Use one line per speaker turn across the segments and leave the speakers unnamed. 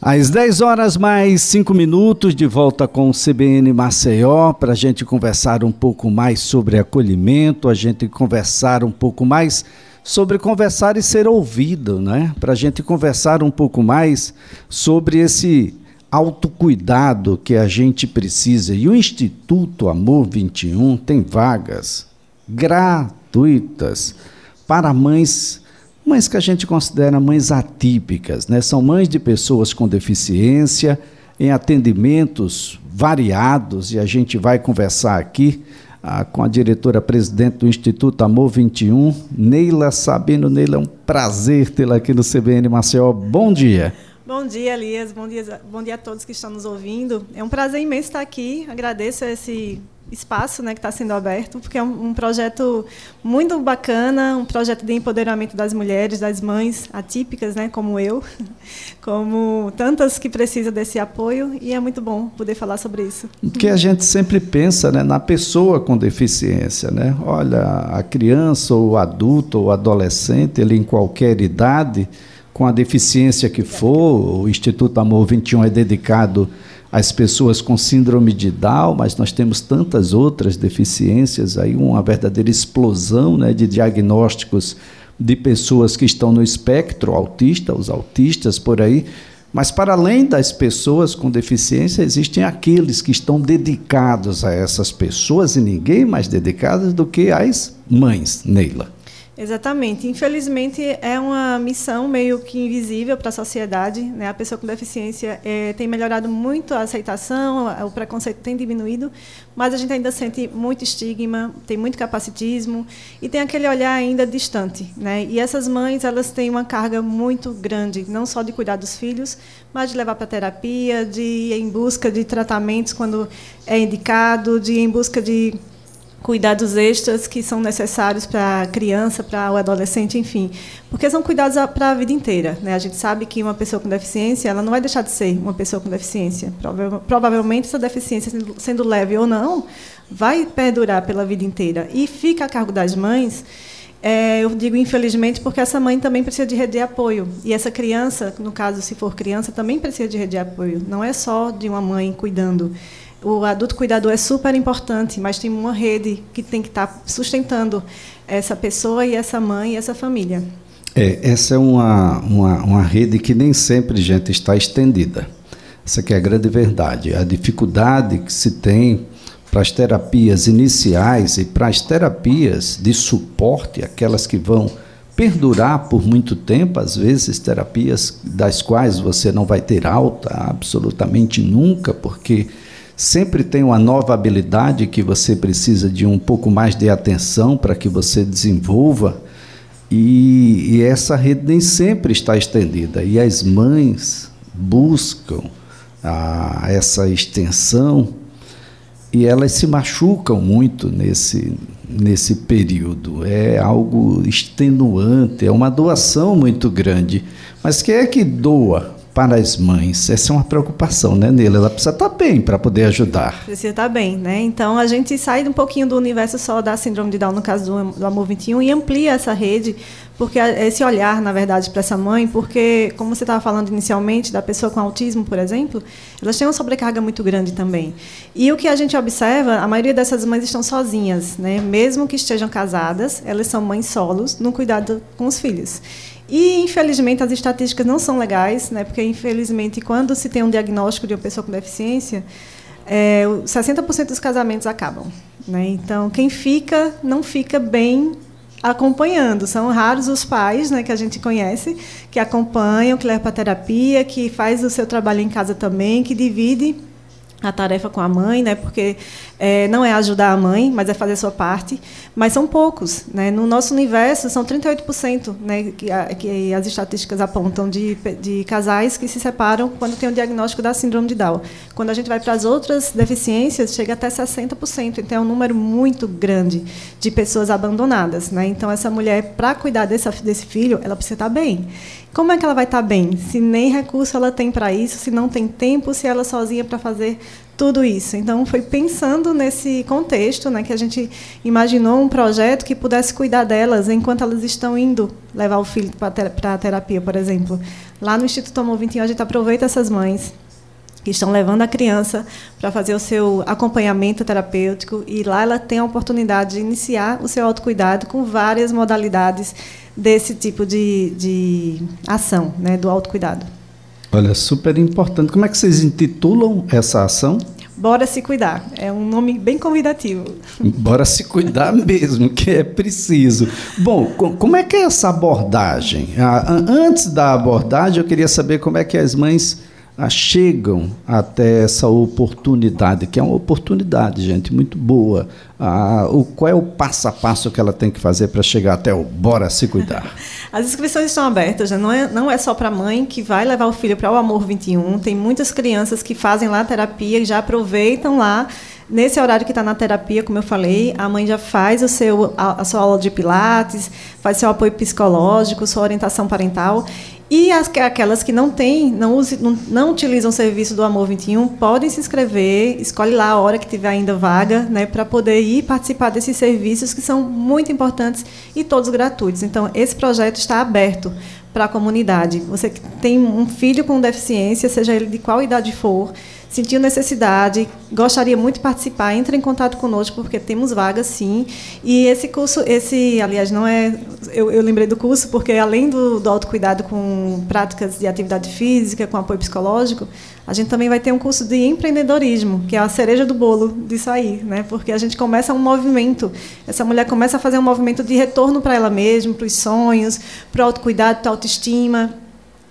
Às 10 horas mais 5 minutos, de volta com o CBN Maceió, para a gente conversar um pouco mais sobre acolhimento, a gente conversar um pouco mais sobre conversar e ser ouvido, né? Para a gente conversar um pouco mais sobre esse autocuidado que a gente precisa. E o Instituto Amor 21 tem vagas gratuitas para mães mães que a gente considera mães atípicas, né? São mães de pessoas com deficiência em atendimentos variados e a gente vai conversar aqui ah, com a diretora presidente do Instituto Amor 21, Neila Sabino. Neila, é um prazer tê-la aqui no CBN Maceió. Bom dia.
Bom dia, Elias. Bom dia, bom dia a todos que estão nos ouvindo. É um prazer imenso estar aqui. Agradeço esse espaço né, que está sendo aberto, porque é um, um, projeto muito bacana, um projeto de empoderamento das mulheres, das mães atípicas, né, como eu, como tantas que precisam desse apoio, e é muito bom poder falar sobre isso.
Que a gente sempre pensa né, na pessoa com deficiência. Né? Olha, a criança, ou o adulto, ou adolescente, ele em qualquer idade, com a deficiência que for, o Instituto Amor 21 é dedicado as pessoas com síndrome de Down, mas nós temos tantas outras deficiências aí, uma verdadeira explosão né, de diagnósticos de pessoas que estão no espectro autista, os autistas por aí. Mas para além das pessoas com deficiência, existem aqueles que estão dedicados a essas pessoas e ninguém mais dedicado do que as mães, Neila.
Exatamente. Infelizmente, é uma missão meio que invisível para a sociedade. Né? A pessoa com deficiência é, tem melhorado muito a aceitação, o preconceito tem diminuído, mas a gente ainda sente muito estigma, tem muito capacitismo e tem aquele olhar ainda distante. Né? E essas mães elas têm uma carga muito grande, não só de cuidar dos filhos, mas de levar para terapia, de ir em busca de tratamentos quando é indicado, de ir em busca de cuidados extras que são necessários para a criança, para o adolescente, enfim, porque são cuidados para a vida inteira. Né? A gente sabe que uma pessoa com deficiência, ela não vai deixar de ser uma pessoa com deficiência. Provavelmente essa deficiência, sendo leve ou não, vai perdurar pela vida inteira e fica a cargo das mães. É, eu digo infelizmente porque essa mãe também precisa de rede de apoio e essa criança, no caso se for criança, também precisa de rede de apoio. Não é só de uma mãe cuidando o adulto cuidador é super importante, mas tem uma rede que tem que estar sustentando essa pessoa e essa mãe e essa família.
É, essa é uma, uma, uma rede que nem sempre, gente, está estendida. Essa que é a grande verdade. A dificuldade que se tem para as terapias iniciais e para as terapias de suporte, aquelas que vão perdurar por muito tempo, às vezes terapias das quais você não vai ter alta absolutamente nunca, porque Sempre tem uma nova habilidade que você precisa de um pouco mais de atenção para que você desenvolva. E, e, essa rede nem sempre está estendida. E as mães buscam a, essa extensão e elas se machucam muito nesse, nesse período. É algo extenuante, é uma doação muito grande. Mas quem é que doa para as mães? Essa é uma preocupação, né, Nela? Ela precisa estar bem para poder ajudar.
Precisa estar bem, né? Então a gente sai um pouquinho do universo só da síndrome de Down, no caso do, do Amor 21, e amplia essa rede, porque esse olhar, na verdade, para essa mãe, porque, como você estava falando inicialmente, da pessoa com autismo, por exemplo, elas têm uma sobrecarga muito grande também. E o que a gente observa, a maioria dessas mães estão sozinhas, né? Mesmo que estejam casadas, elas são mães solos no cuidado com os filhos. E, infelizmente, as estatísticas não são legais, né? porque, infelizmente, quando se tem um diagnóstico de uma pessoa com deficiência, é, 60% dos casamentos acabam. Né? Então, quem fica, não fica bem acompanhando. São raros os pais né, que a gente conhece que acompanham, que levam para terapia, que faz o seu trabalho em casa também, que divide a tarefa com a mãe, né? Porque é, não é ajudar a mãe, mas é fazer sua parte. Mas são poucos, né? No nosso universo são 38%, né? Que, a, que as estatísticas apontam de, de casais que se separam quando tem o diagnóstico da síndrome de Down. Quando a gente vai para as outras deficiências, chega até 60%. Então é um número muito grande de pessoas abandonadas, né? Então essa mulher, para cuidar desse, desse filho, ela precisa estar bem. Como é que ela vai estar bem? Se nem recurso ela tem para isso, se não tem tempo, se ela sozinha para fazer tudo isso. Então, foi pensando nesse contexto né, que a gente imaginou um projeto que pudesse cuidar delas enquanto elas estão indo levar o filho para a terapia, por exemplo. Lá no Instituto Amor 21, a gente aproveita essas mães que estão levando a criança para fazer o seu acompanhamento terapêutico e lá ela tem a oportunidade de iniciar o seu autocuidado com várias modalidades desse tipo de, de ação, né, do autocuidado.
Olha, super importante. Como é que vocês intitulam essa ação?
Bora se cuidar. É um nome bem convidativo.
Bora se cuidar mesmo, que é preciso. Bom, como é que é essa abordagem? Ah, antes da abordagem, eu queria saber como é que as mães chegam até essa oportunidade, que é uma oportunidade, gente, muito boa. Ah, o, qual é o passo a passo que ela tem que fazer para chegar até o Bora Se Cuidar?
As inscrições estão abertas, não, é, não é só para a mãe que vai levar o filho para o Amor 21, tem muitas crianças que fazem lá terapia e já aproveitam lá Nesse horário que está na terapia, como eu falei, a mãe já faz o seu, a, a, sua aula de pilates, faz seu apoio psicológico, sua orientação parental. E as, aquelas que não têm, não, use, não, não, utilizam o serviço do Amor 21, podem se inscrever, escolhe lá a hora que tiver ainda vaga, né, para poder ir participar desses serviços que são muito importantes e todos gratuitos. Então, esse projeto está aberto para a comunidade. Você tem um filho com deficiência, seja ele de qual idade for, sentiu necessidade, gostaria muito de participar, entre em contato conosco, porque temos vagas sim. E esse curso, esse, aliás, não é. Eu, eu lembrei do curso, porque além do, do autocuidado com práticas de atividade física, com apoio psicológico, a gente também vai ter um curso de empreendedorismo, que é a cereja do bolo disso aí, né? Porque a gente começa um movimento. Essa mulher começa a fazer um movimento de retorno para ela mesma, para os sonhos, para o autocuidado, para a autoestima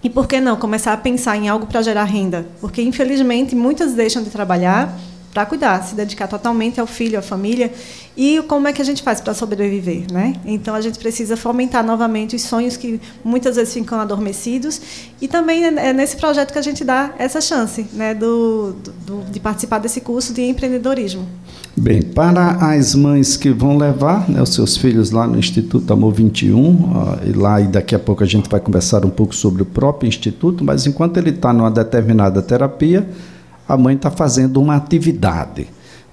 e por que não começar a pensar em algo para gerar renda? Porque, infelizmente, muitas deixam de trabalhar para cuidar, se dedicar totalmente ao filho, à família. E como é que a gente faz para sobreviver, né? Então a gente precisa fomentar novamente os sonhos que muitas vezes ficam adormecidos e também é, é nesse projeto que a gente dá essa chance, né, do, do de participar desse curso de empreendedorismo.
Bem, para as mães que vão levar né, os seus filhos lá no Instituto Amor 21, ó, e lá e daqui a pouco a gente vai conversar um pouco sobre o próprio instituto, mas enquanto ele está numa determinada terapia, a mãe está fazendo uma atividade.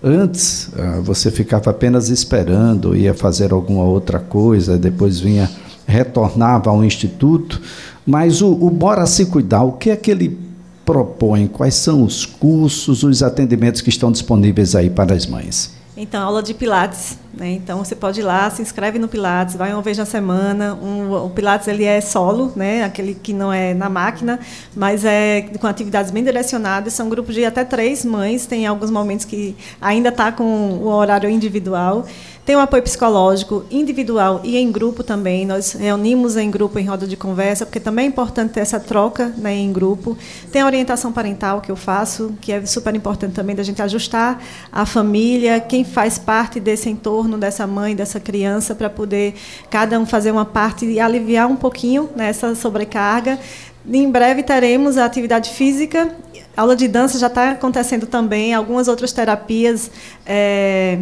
Antes, ah, você ficava apenas esperando, ia fazer alguma outra coisa, depois vinha, retornava ao instituto. Mas o, o Bora Se Cuidar, o que é que ele propõe? Quais são os cursos, os atendimentos que estão disponíveis aí para as mães?
Então, aula de Pilates. Né? Então, você pode ir lá, se inscreve no Pilates, vai uma vez na semana. Um, o Pilates ele é solo, né? aquele que não é na máquina, mas é com atividades bem direcionadas. São grupos de até três mães. Tem alguns momentos que ainda está com o horário individual. Tem o apoio psicológico individual e em grupo também. Nós reunimos em grupo, em roda de conversa, porque também é importante ter essa troca né, em grupo. Tem a orientação parental que eu faço, que é super importante também da gente ajustar a família, quem faz parte desse entorno, dessa mãe, dessa criança, para poder cada um fazer uma parte e aliviar um pouquinho nessa sobrecarga. Em breve teremos a atividade física aula de dança já está acontecendo também, algumas outras terapias é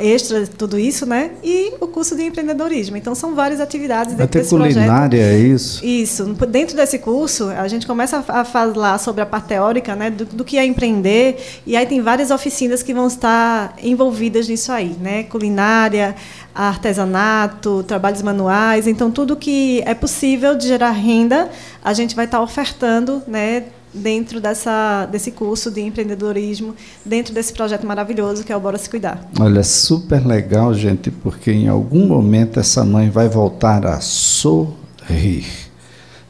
extra tudo isso, né? E o curso de empreendedorismo. Então são várias atividades
dentro Vai ter culinária,
projeto.
é isso?
Isso. Dentro desse curso, a gente começa a falar sobre a parte teórica, né, do, do, que é empreender, e aí tem várias oficinas que vão estar envolvidas nisso aí, né? Culinária, artesanato, trabalhos manuais, então tudo que é possível de gerar renda, a gente vai estar ofertando, né, dentro dessa, desse curso de empreendedorismo, dentro desse projeto maravilhoso que é o Bora Se Cuidar.
Olha, super legal, gente, porque em algum momento essa mãe vai voltar a sorrir.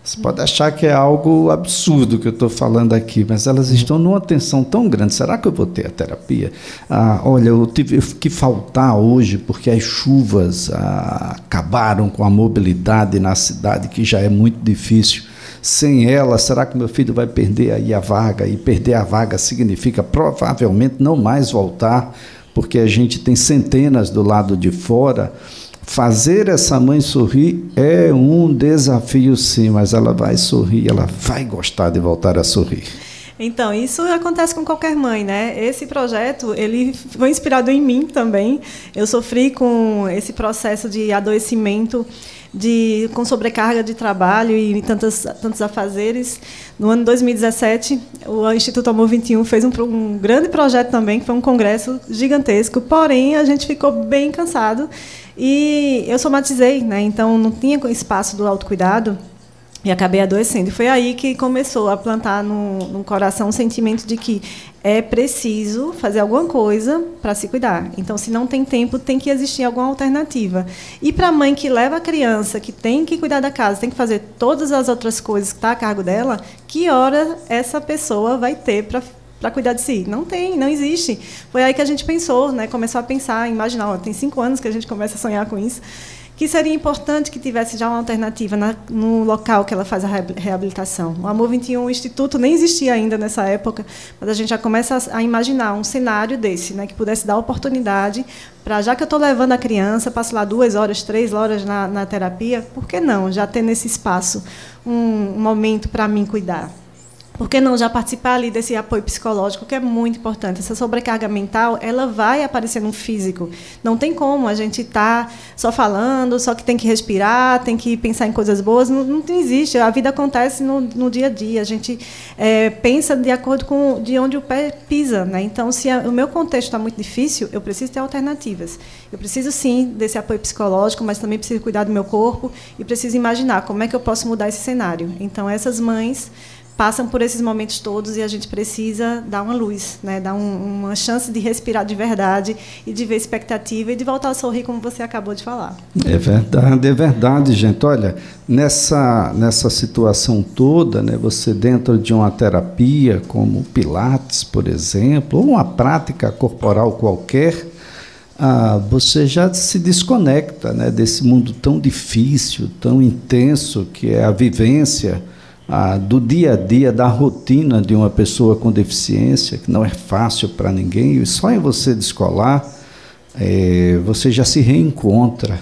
Você pode achar que é algo absurdo que eu estou falando aqui, mas elas estão numa tensão tão grande. Será que eu vou ter a terapia? Ah, olha, eu tive que faltar hoje porque as chuvas ah, acabaram com a mobilidade na cidade, que já é muito difícil sem ela, será que meu filho vai perder aí a vaga? E perder a vaga significa provavelmente não mais voltar, porque a gente tem centenas do lado de fora. Fazer essa mãe sorrir é um desafio, sim, mas ela vai sorrir, ela vai gostar de voltar a sorrir.
Então, isso acontece com qualquer mãe, né? Esse projeto, ele foi inspirado em mim também. Eu sofri com esse processo de adoecimento de, com sobrecarga de trabalho e tantos, tantos afazeres. No ano 2017, o Instituto Amor 21 fez um, um grande projeto também, que foi um congresso gigantesco, porém a gente ficou bem cansado e eu somatizei, né? então não tinha espaço do autocuidado e acabei adoecendo. E foi aí que começou a plantar no, no coração o sentimento de que é preciso fazer alguma coisa para se cuidar. Então, se não tem tempo, tem que existir alguma alternativa. E para a mãe que leva a criança, que tem que cuidar da casa, tem que fazer todas as outras coisas que está a cargo dela, que hora essa pessoa vai ter para para cuidar de si. Não tem, não existe. Foi aí que a gente pensou, né? começou a pensar, imaginar. Ó, tem cinco anos que a gente começa a sonhar com isso que seria importante que tivesse já uma alternativa na, no local que ela faz a reabilitação. O Amor 21, o Instituto, nem existia ainda nessa época, mas a gente já começa a, a imaginar um cenário desse, né, que pudesse dar oportunidade para, já que eu estou levando a criança, passo lá duas horas, três horas na, na terapia, por que não já ter nesse espaço um, um momento para mim cuidar? Por que não já participar ali desse apoio psicológico, que é muito importante. Essa sobrecarga mental, ela vai aparecer no físico. Não tem como a gente estar tá só falando, só que tem que respirar, tem que pensar em coisas boas. Não, não existe. A vida acontece no, no dia a dia. A gente é, pensa de acordo com de onde o pé pisa. Né? Então, se a, o meu contexto está muito difícil, eu preciso ter alternativas. Eu preciso, sim, desse apoio psicológico, mas também preciso cuidar do meu corpo e preciso imaginar como é que eu posso mudar esse cenário. Então, essas mães passam por esses momentos todos e a gente precisa dar uma luz, né? dar um, uma chance de respirar de verdade e de ver expectativa e de voltar a sorrir, como você acabou de falar.
É verdade, é verdade, gente. Olha, nessa, nessa situação toda, né, você dentro de uma terapia como Pilates, por exemplo, ou uma prática corporal qualquer, ah, você já se desconecta né, desse mundo tão difícil, tão intenso que é a vivência ah, do dia a dia, da rotina de uma pessoa com deficiência, que não é fácil para ninguém, e só em você descolar, é, você já se reencontra.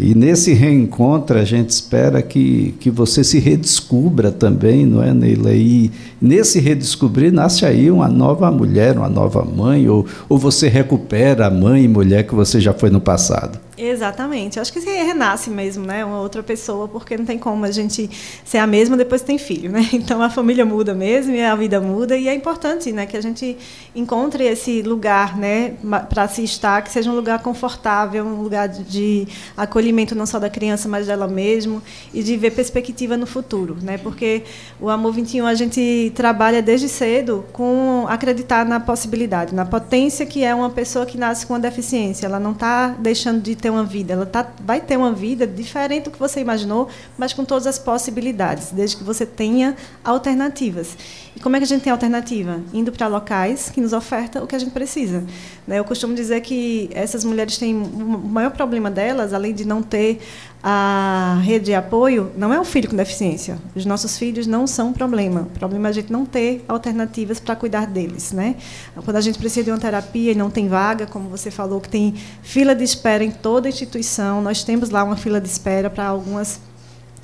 E nesse reencontro a gente espera que, que você se redescubra também, não é, Neila? E nesse redescobrir nasce aí uma nova mulher, uma nova mãe, ou, ou você recupera a mãe e mulher que você já foi no passado.
Exatamente. Acho que se renasce mesmo, né? Uma outra pessoa, porque não tem como a gente ser a mesma depois que tem filho, né? Então a família muda mesmo e a vida muda e é importante, né, que a gente encontre esse lugar, né, para se estar, que seja um lugar confortável, um lugar de acolhimento não só da criança, mas dela mesmo e de ver perspectiva no futuro, né? Porque o Amor 21 a gente trabalha desde cedo com acreditar na possibilidade, na potência que é uma pessoa que nasce com uma deficiência. Ela não está deixando de ter ter uma vida, ela tá, vai ter uma vida diferente do que você imaginou, mas com todas as possibilidades, desde que você tenha alternativas. E como é que a gente tem alternativa? Indo para locais que nos ofertam o que a gente precisa. Né? Eu costumo dizer que essas mulheres têm o maior problema delas, além de não ter a rede de apoio, não é o filho com deficiência. Os nossos filhos não são um problema. O problema é a gente não ter alternativas para cuidar deles. Né? Quando a gente precisa de uma terapia e não tem vaga, como você falou, que tem fila de espera em toda instituição, nós temos lá uma fila de espera para algumas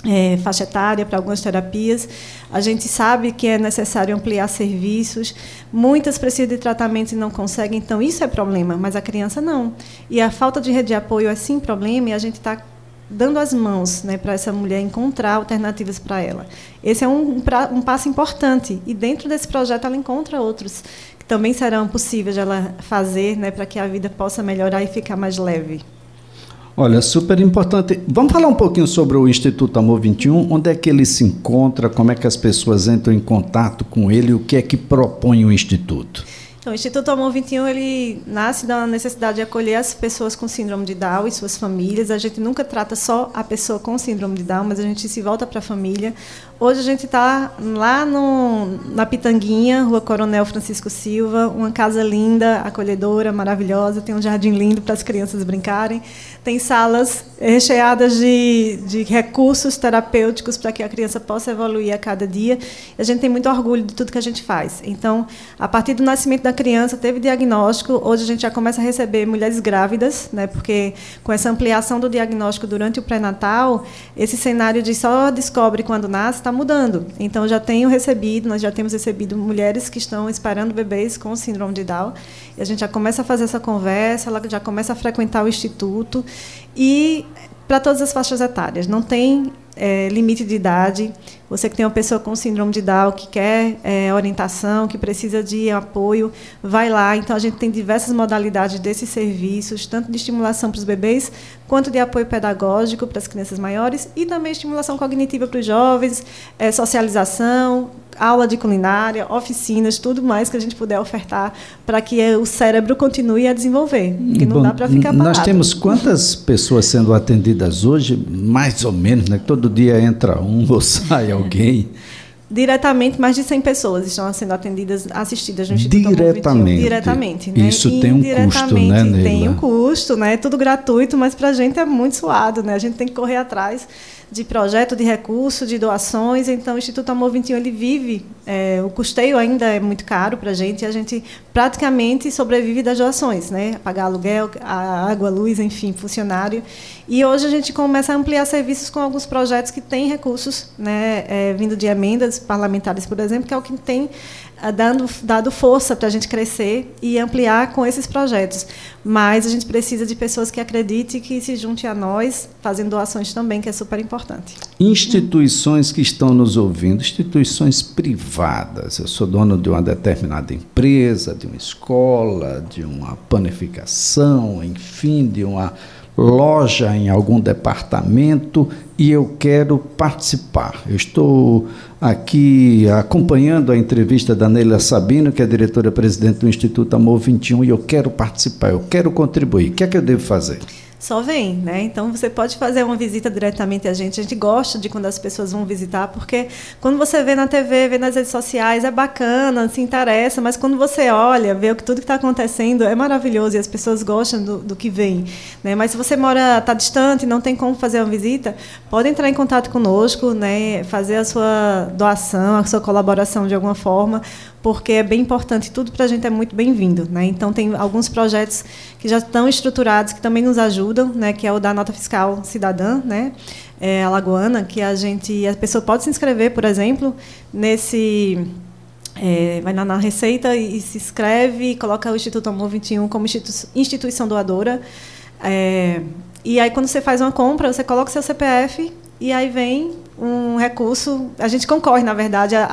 é, faixa etária para algumas terapias. A gente sabe que é necessário ampliar serviços. Muitas precisam de tratamento e não conseguem, então isso é problema, mas a criança não. E a falta de rede de apoio é sim problema e a gente está dando as mãos né, para essa mulher encontrar alternativas para ela. Esse é um, um, um passo importante e dentro desse projeto ela encontra outros que também serão possíveis de ela fazer né, para que a vida possa melhorar e ficar mais leve.
Olha, super importante. Vamos falar um pouquinho sobre o Instituto Amor 21, onde é que ele se encontra, como é que as pessoas entram em contato com ele, o que é que propõe o Instituto?
Então, o Instituto Amor 21 ele nasce da necessidade de acolher as pessoas com síndrome de Down e suas famílias. A gente nunca trata só a pessoa com síndrome de Down, mas a gente se volta para a família. Hoje a gente está lá no, na Pitanguinha, Rua Coronel Francisco Silva, uma casa linda, acolhedora, maravilhosa, tem um jardim lindo para as crianças brincarem, tem salas recheadas de, de recursos terapêuticos para que a criança possa evoluir a cada dia. A gente tem muito orgulho de tudo que a gente faz. Então, a partir do nascimento da criança, teve diagnóstico, hoje a gente já começa a receber mulheres grávidas, né? Porque com essa ampliação do diagnóstico durante o pré-natal, esse cenário de só descobre quando nasce está mudando. Então já tenho recebido, nós já temos recebido mulheres que estão esperando bebês com síndrome de Down. E a gente já começa a fazer essa conversa, ela já começa a frequentar o instituto e para todas as faixas etárias. Não tem é, limite de idade. Você que tem uma pessoa com síndrome de Down que quer é, orientação, que precisa de apoio, vai lá. Então, a gente tem diversas modalidades desses serviços, tanto de estimulação para os bebês, quanto de apoio pedagógico para as crianças maiores, e também estimulação cognitiva para os jovens, é, socialização, aula de culinária, oficinas, tudo mais que a gente puder ofertar para que o cérebro continue a desenvolver. Porque não Bom, dá para ficar parado.
Nós temos quantas pessoas sendo atendidas hoje? Mais ou menos, né? Todo dia entra um ou sai alguém.
Diretamente, mais de 100 pessoas estão sendo atendidas, assistidas no
Instituto Diretamente.
Diretamente.
Né? Isso tem um custo, né, Neila?
Tem um custo, né? Tudo gratuito, mas para a gente é muito suado, né? A gente tem que correr atrás de projeto de recurso, de doações. Então, o Instituto Amor 21 ele vive, é, o custeio ainda é muito caro para a gente, e a gente praticamente sobrevive das doações, né? Pagar aluguel, água, luz, enfim, funcionário. E hoje a gente começa a ampliar serviços com alguns projetos que têm recursos, né? É, vindo de emendas parlamentares, por exemplo, que é o que tem dando, dado força para a gente crescer e ampliar com esses projetos. Mas a gente precisa de pessoas que acreditem que se juntem a nós, fazendo doações também, que é super importante.
Instituições que estão nos ouvindo, instituições privadas. Eu sou dono de uma determinada empresa, de uma escola, de uma panificação, enfim, de uma loja em algum departamento e eu quero participar. Eu estou aqui acompanhando a entrevista da Neila Sabino, que é diretora-presidente do Instituto Amor 21, e eu quero participar, eu quero contribuir. O que é que eu devo fazer?
só vem, né? Então você pode fazer uma visita diretamente a gente. A gente gosta de quando as pessoas vão visitar, porque quando você vê na TV, vê nas redes sociais, é bacana, se interessa, mas quando você olha, vê o que tudo que está acontecendo, é maravilhoso e as pessoas gostam do, do que vem, né? Mas se você mora, está distante, não tem como fazer uma visita, pode entrar em contato conosco, né? Fazer a sua doação, a sua colaboração de alguma forma porque é bem importante, tudo para a gente é muito bem-vindo. Né? Então, tem alguns projetos que já estão estruturados, que também nos ajudam, né? que é o da Nota Fiscal Cidadã, né? É, alagoana, que a gente, a pessoa pode se inscrever, por exemplo, nesse... É, vai na, na, Receita e, se inscreve, coloca o Instituto Amor 21 como institu instituição doadora. É, e aí, quando você faz uma compra, você coloca o seu CPF e aí vem um recurso. A gente concorre, na verdade, a,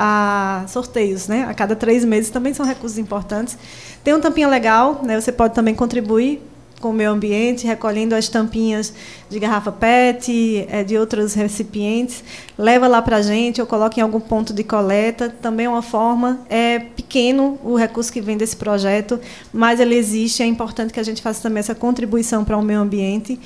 a, sorteios, né? A cada três meses também são recursos importantes. Tem um tampinha legal, né? Você pode também contribuir com o meio ambiente, recolhendo as tampinhas de garrafa PET, é, de outros recipientes, leva lá para a gente ou coloca em algum ponto de coleta. Também é uma forma, é pequeno o recurso que vem desse projeto, mas ele existe. É importante que a gente faça também essa contribuição para o meio ambiente.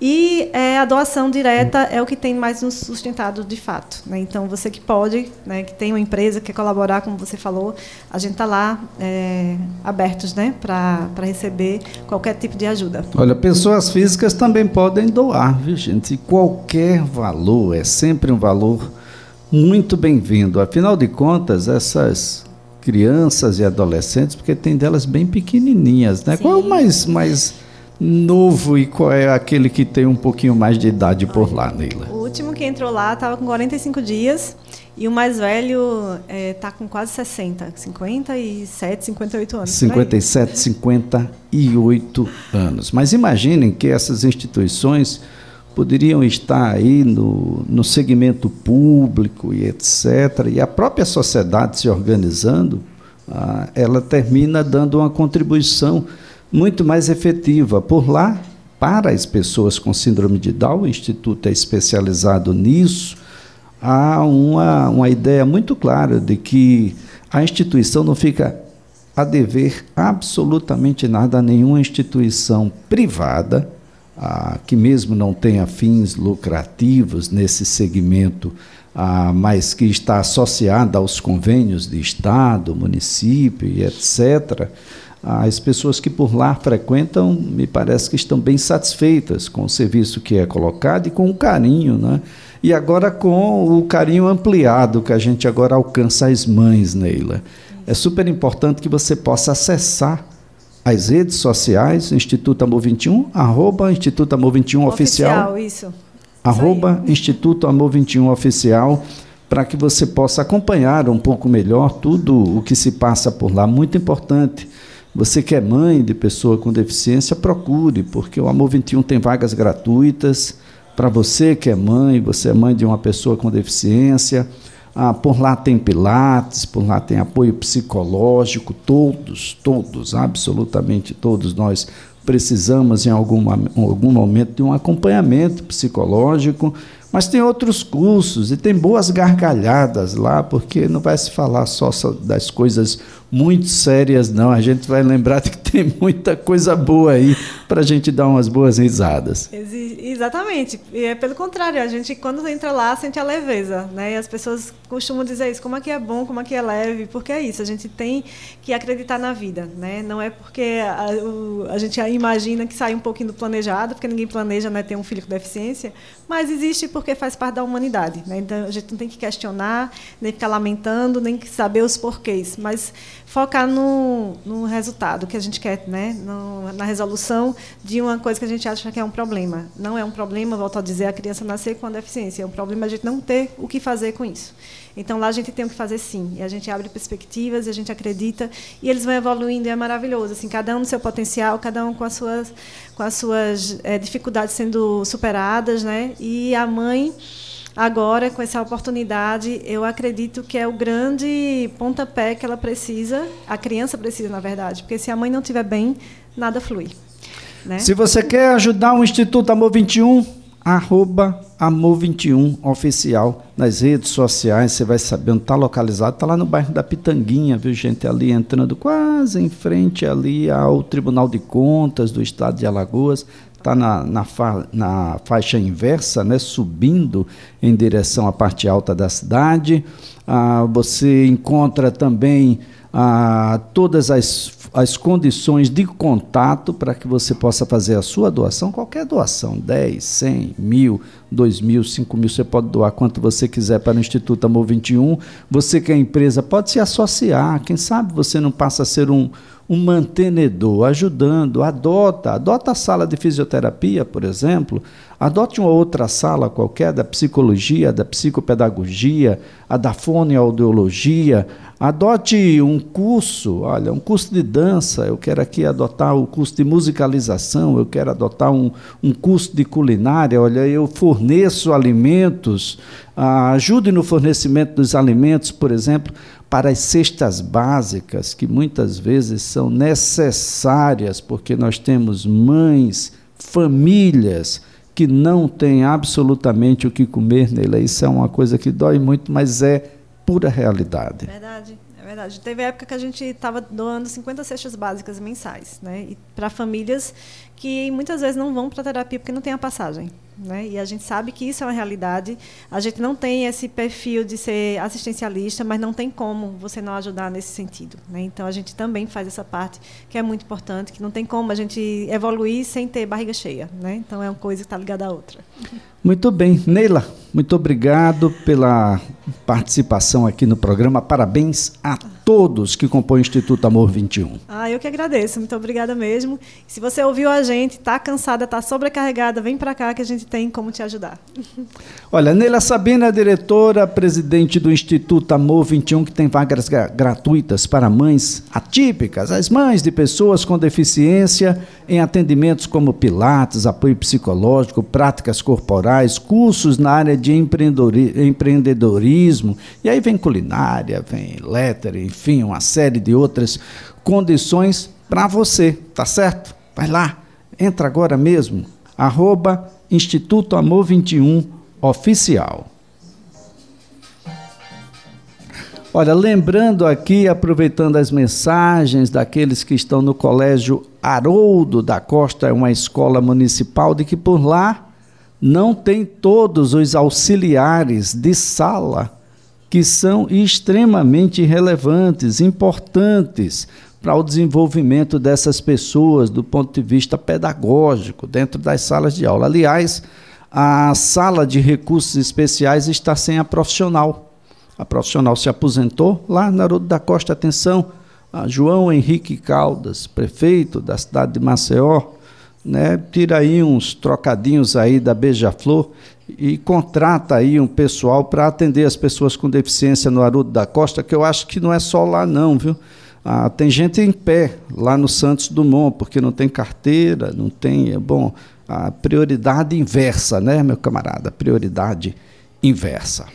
E é, a doação direta é o que tem mais nos sustentado de fato. Né? Então, você que pode, né, que tem uma empresa, quer colaborar, como você falou, a gente está lá é, abertos né, para receber qualquer tipo de ajuda.
Olha, pessoas físicas também podem doar, viu, gente? E qualquer valor é sempre um valor muito bem-vindo. Afinal de contas, essas crianças e adolescentes, porque tem delas bem pequenininhas, né? Sim. Qual é o mais, mais novo e qual é aquele que tem um pouquinho mais de idade por lá, Neila?
O último que entrou lá estava com 45 dias e o mais velho está é, tá com quase 60, 57, 58 anos.
57, 58 anos. Mas imaginem que essas instituições poderiam estar aí no, no segmento público e etc. E a própria sociedade se organizando, ah, ela termina dando uma contribuição muito mais efetiva. Por lá, para as pessoas com síndrome de Down, o Instituto é especializado nisso, há uma, uma ideia muito clara de que a instituição não fica a dever absolutamente nada a nenhuma instituição privada, ah, que mesmo não tenha fins lucrativos nesse segmento, ah, mas que está associada aos convênios de Estado, município e etc., as pessoas que por lá frequentam, me parece que estão bem satisfeitas com o serviço que é colocado e com o carinho, né? E agora com o carinho ampliado que a gente agora alcança as mães, Neila. é super importante que você possa acessar as redes sociais, Instituto Amor 21, arroba Instituto Amor 21 oficial.
Oficial, isso.
Arroba Instituto Amor 21 oficial, para que você possa acompanhar um pouco melhor tudo o que se passa por lá. Muito importante. Você que é mãe de pessoa com deficiência, procure, porque o Amor 21 tem vagas gratuitas. Para você que é mãe, você é mãe de uma pessoa com deficiência, ah, por lá tem pilates, por lá tem apoio psicológico, todos, todos, absolutamente todos nós precisamos em algum, algum momento de um acompanhamento psicológico, mas tem outros cursos e tem boas gargalhadas lá, porque não vai se falar só das coisas muito sérias, não. A gente vai lembrar que tem muita coisa boa aí para a gente dar umas boas risadas.
Exatamente. E é pelo contrário, a gente, quando entra lá, sente a leveza. Né? E as pessoas costumam dizer isso: como aqui é bom, como aqui é leve, porque é isso. A gente tem que acreditar na vida. Né? Não é porque a, o, a gente imagina que sai um pouquinho do planejado, porque ninguém planeja né, ter um filho com deficiência, mas existe porque faz parte da humanidade. Né? Então a gente não tem que questionar, nem ficar lamentando, nem saber os porquês. Mas focar no, no resultado que a gente quer, né? No, na resolução de uma coisa que a gente acha que é um problema. Não é um problema, volto a dizer, a criança nascer com a deficiência. É um problema a gente não ter o que fazer com isso. Então lá a gente tem o que fazer sim. E a gente abre perspectivas, e a gente acredita e eles vão evoluindo e é maravilhoso. Assim, cada um no seu potencial, cada um com as suas, com as suas é, dificuldades sendo superadas, né? E a mãe agora, com essa oportunidade, eu acredito que é o grande pontapé que ela precisa, a criança precisa, na verdade, porque se a mãe não estiver bem, nada flui.
Né? Se você quer ajudar o Instituto Amor 21, arroba Amor 21 oficial nas redes sociais, você vai saber onde está localizado, está lá no bairro da Pitanguinha, viu gente, ali entrando quase em frente ali ao Tribunal de Contas do Estado de Alagoas, está na, na, fa, na, faixa inversa, né, subindo em direção à parte alta da cidade. Ah, você encontra também ah, todas as, as condições de contato para que você possa fazer a sua doação, qualquer doação, 10, 100, mil, 2 mil, 5 mil, você pode doar quanto você quiser para o Instituto Amor 21. Você que é empresa pode se associar, quem sabe você não passa a ser um um mantenedor, ajudando, adota, adota a sala de fisioterapia, por exemplo, adote uma outra sala qualquer da psicologia, da psicopedagogia, a da fonoaudiologia, adote um curso, olha, um curso de dança, eu quero aqui adotar o curso de musicalização, eu quero adotar um, um curso de culinária, olha, eu forneço alimentos, ah, ajude no fornecimento dos alimentos, por exemplo, para as cestas básicas, que muitas vezes são necessárias, porque nós temos mães, famílias que não têm absolutamente o que comer nele. Isso é uma coisa que dói muito, mas é pura realidade.
Verdade. Verdade. Teve época que a gente estava doando 50 cestas básicas mensais, né? para famílias que muitas vezes não vão para terapia porque não tem a passagem. Né? E a gente sabe que isso é uma realidade. A gente não tem esse perfil de ser assistencialista, mas não tem como você não ajudar nesse sentido. Né? Então a gente também faz essa parte que é muito importante, que não tem como a gente evoluir sem ter barriga cheia. Né? Então é uma coisa que está ligada à outra.
Muito bem. Neila, muito obrigado pela participação aqui no programa. Parabéns a todos que compõem o Instituto Amor 21.
Ah, eu que agradeço. Muito obrigada mesmo. Se você ouviu a gente, está cansada, está sobrecarregada, vem para cá que a gente tem como te ajudar.
Olha, Neila Sabina, diretora, presidente do Instituto Amor 21, que tem vagas gratuitas para mães atípicas, as mães de pessoas com deficiência, em atendimentos como pilates, apoio psicológico, práticas corporais, cursos na área de empreendedorismo, e aí vem culinária, vem lettering, enfim, uma série de outras condições para você, tá certo? Vai lá, entra agora mesmo, arroba Instituto Amor 21 Oficial. Olha, lembrando aqui, aproveitando as mensagens daqueles que estão no Colégio Haroldo da Costa, é uma escola municipal, de que por lá não tem todos os auxiliares de sala que são extremamente relevantes, importantes para o desenvolvimento dessas pessoas do ponto de vista pedagógico, dentro das salas de aula. Aliás, a sala de recursos especiais está sem a profissional. A profissional se aposentou lá na Haroldo da Costa, atenção, João Henrique Caldas, prefeito da cidade de Maceió, né, tira aí uns trocadinhos aí da Beija-Flor e contrata aí um pessoal para atender as pessoas com deficiência no Haroldo da Costa, que eu acho que não é só lá não, viu? Ah, tem gente em pé lá no Santos Dumont, porque não tem carteira, não tem. É bom, a prioridade inversa, né, meu camarada? Prioridade inversa.